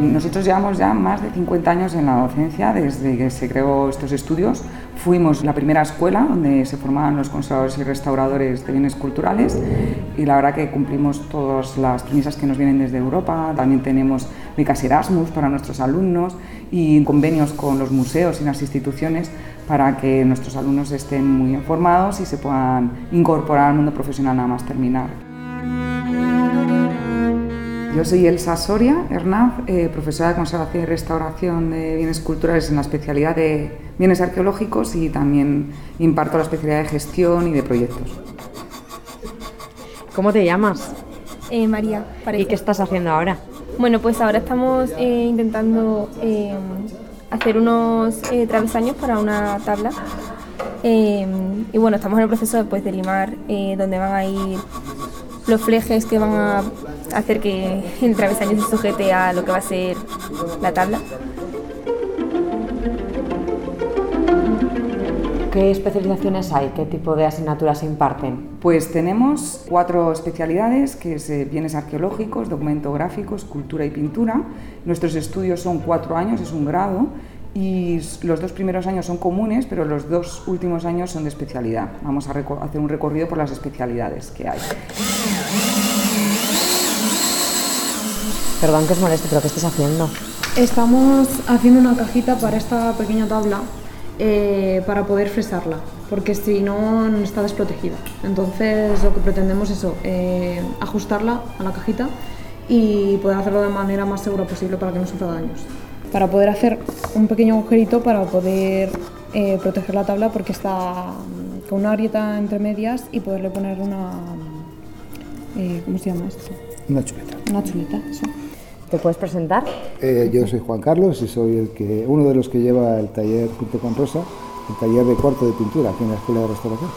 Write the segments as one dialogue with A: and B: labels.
A: Nosotros llevamos ya más de 50 años en la docencia desde que se creó estos estudios. Fuimos la primera escuela donde se formaban los conservadores y restauradores de bienes culturales y la verdad que cumplimos todas las premisas que nos vienen desde Europa. También tenemos becas Erasmus para nuestros alumnos y convenios con los museos y las instituciones para que nuestros alumnos estén muy informados y se puedan incorporar al mundo profesional nada más terminar. Yo soy Elsa Soria Hernán, eh, profesora de conservación y restauración de bienes culturales en la especialidad de bienes arqueológicos y también imparto la especialidad de gestión y de proyectos.
B: ¿Cómo te llamas?
C: Eh, María.
B: ¿Y qué estás haciendo ahora?
C: Bueno, pues ahora estamos eh, intentando hacer unos travesaños para una tabla. y bueno, estamos en el proceso pues, de limar donde van a ir los flejes que van a hacer que el travesaño se sujete a lo que va a ser la tabla.
B: ¿Qué especializaciones hay? ¿Qué tipo de asignaturas se imparten?
A: Pues tenemos cuatro especialidades, que es eh, bienes arqueológicos, documento gráficos, cultura y pintura. Nuestros estudios son cuatro años, es un grado, y los dos primeros años son comunes, pero los dos últimos años son de especialidad. Vamos a hacer un recorrido por las especialidades que hay.
B: Perdón que os moleste, pero ¿qué estás haciendo?
D: Estamos haciendo una cajita para esta pequeña tabla eh, para poder fresarla, porque si no está desprotegida. Entonces lo que pretendemos es eso, eh, ajustarla a la cajita y poder hacerlo de manera más segura posible para que no sufra daños para poder hacer un pequeño agujerito para poder eh, proteger la tabla porque está mm, con una grieta entre medias y poderle poner una... Eh, ¿Cómo se llama esto?
E: Una chuleta.
D: Una chuleta, eso.
B: ¿Te puedes presentar?
E: Eh, yo soy Juan Carlos y soy el que, uno de los que lleva el taller junto con Rosa, el taller de cuarto de pintura aquí en la Escuela de Restauración.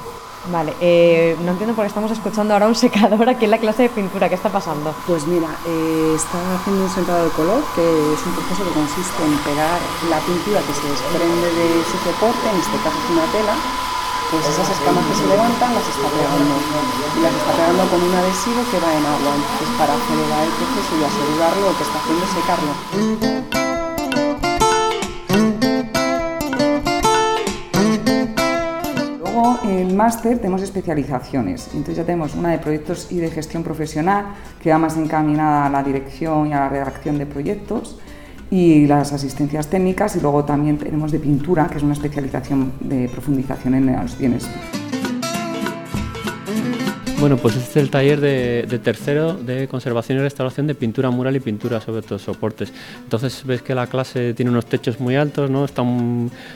B: Vale, eh, no entiendo por qué estamos escuchando ahora un secador aquí en la clase de pintura. ¿Qué está pasando?
A: Pues mira, eh, está haciendo un secador de color, que es un proceso que consiste en pegar la pintura que se desprende de su soporte, en este caso es una tela, pues esas escamas que se levantan las está pegando y las está pegando con un adhesivo que va en agua, entonces para acelerar el proceso y asegurarlo lo que está haciendo es secarlo. en el máster tenemos especializaciones. Entonces ya tenemos una de proyectos y de gestión profesional que va más encaminada a la dirección y a la redacción de proyectos y las asistencias técnicas y luego también tenemos de pintura, que es una especialización de profundización en los bienes.
F: Bueno, pues este es el taller de, tercero de conservación y restauración de pintura mural y pintura sobre todo soportes. Entonces ves que la clase tiene unos techos muy altos, ¿no? está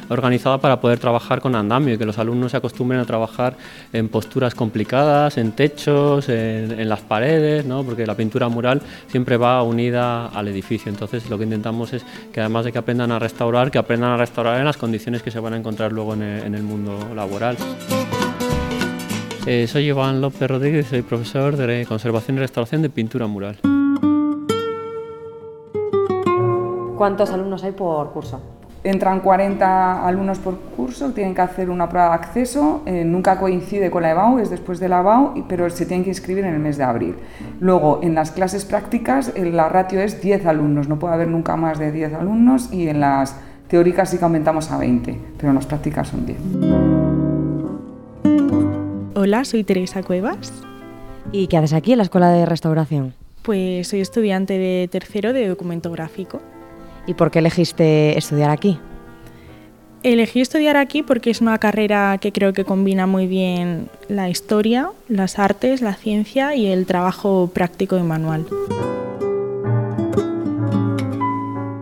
F: organizada para poder trabajar con andamio y que los alumnos se acostumbren a trabajar en posturas complicadas, en techos, en, las paredes, ¿no? porque la pintura mural siempre va unida al edificio. Entonces lo que intentamos es que además de que aprendan a restaurar, que aprendan a restaurar en las condiciones que se van a encontrar luego en el mundo laboral. Eh, soy Iván López Rodríguez, soy profesor de conservación y restauración de pintura mural.
B: ¿Cuántos alumnos hay por curso?
A: Entran 40 alumnos por curso, tienen que hacer una prueba de acceso, eh, nunca coincide con la EBAU, es después de la EBAU, pero se tienen que inscribir en el mes de abril. Luego, en las clases prácticas, la ratio es 10 alumnos, no puede haber nunca más de 10 alumnos y en las teóricas sí que aumentamos a 20, pero en las prácticas son 10.
G: Hola, soy Teresa Cuevas.
B: ¿Y qué haces aquí en la Escuela de Restauración?
G: Pues soy estudiante de tercero de documento gráfico.
B: ¿Y por qué elegiste estudiar aquí?
G: Elegí estudiar aquí porque es una carrera que creo que combina muy bien la historia, las artes, la ciencia y el trabajo práctico y manual.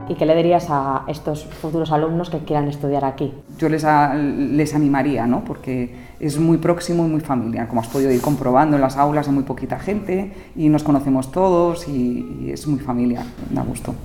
B: ¿Y qué le dirías a estos futuros alumnos que quieran estudiar aquí?
A: Yo les, les animaría, ¿no? porque es muy próximo y muy familiar. Como has podido ir comprobando en las aulas, hay muy poquita gente y nos conocemos todos y, es muy familiar, da gusto.